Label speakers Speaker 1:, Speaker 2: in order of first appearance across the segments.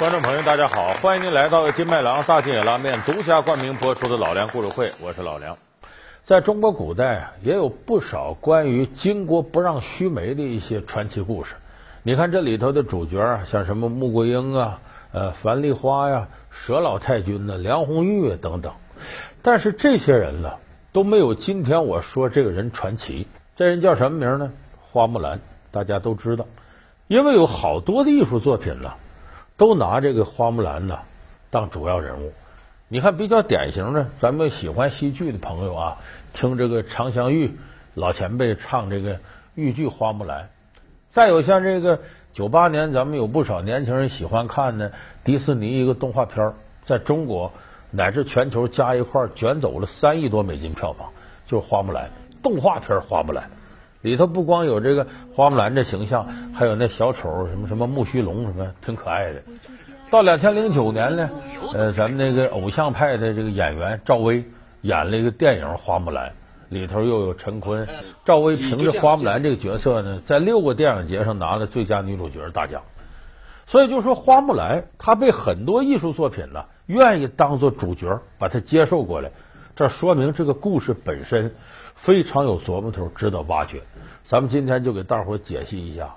Speaker 1: 观众朋友，大家好，欢迎您来到金麦郎大金野拉面独家冠名播出的《老梁故事会》，我是老梁。在中国古代啊，也有不少关于巾帼不让须眉的一些传奇故事。你看这里头的主角啊，像什么穆桂英啊、呃樊梨花呀、佘老太君呢、梁红玉等等。但是这些人呢，都没有今天我说这个人传奇。这人叫什么名呢？花木兰，大家都知道，因为有好多的艺术作品呢。都拿这个花木兰呢当主要人物。你看比较典型的，咱们喜欢戏剧的朋友啊，听这个常香玉老前辈唱这个豫剧《花木兰》。再有像这个九八年，咱们有不少年轻人喜欢看的迪士尼一个动画片，在中国乃至全球加一块卷走了三亿多美金票房，就是《花木兰》动画片《花木兰》。里头不光有这个花木兰这形象，还有那小丑什么什么木须龙什么，挺可爱的。到两千零九年呢，呃，咱们那个偶像派的这个演员赵薇演了一个电影《花木兰》，里头又有陈坤。赵薇凭着花木兰这个角色呢，在六个电影节上拿了最佳女主角大奖。所以就说花木兰，她被很多艺术作品呢愿意当做主角，把她接受过来。这说明这个故事本身。非常有琢磨头，值得挖掘。咱们今天就给大伙解析一下，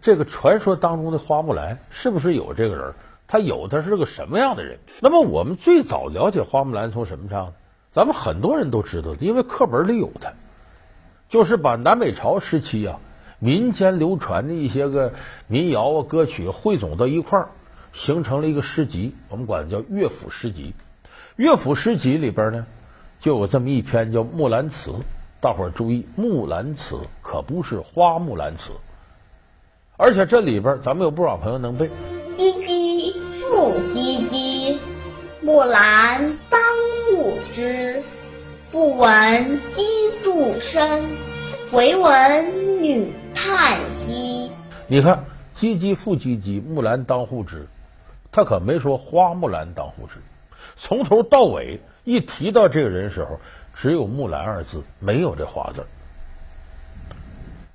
Speaker 1: 这个传说当中的花木兰是不是有这个人？他有，他是个什么样的人？那么我们最早了解花木兰从什么上？咱们很多人都知道，因为课本里有他，就是把南北朝时期啊民间流传的一些个民谣啊歌曲汇总到一块儿，形成了一个诗集，我们管它叫乐府诗集。乐府诗集里边呢，就有这么一篇叫《木兰辞》。大伙儿注意，《木兰辞》可不是花木兰辞，而且这里边咱们有不少朋友能背。
Speaker 2: 唧唧复唧唧，木兰当户织。不闻机杼声，惟闻女叹息。
Speaker 1: 你看，唧唧复唧唧，木兰当户织，他可没说花木兰当户织。从头到尾，一提到这个人时候。只有木兰二字，没有这花字。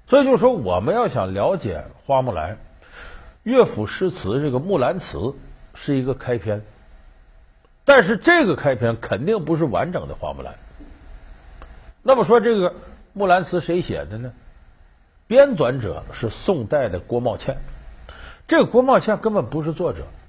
Speaker 1: 所以就说，我们要想了解花木兰，乐府诗词这个《木兰辞》是一个开篇，但是这个开篇肯定不是完整的花木兰。那么说，这个《木兰辞》谁写的呢？编纂者是宋代的郭茂倩。这个郭茂倩根本不是作者，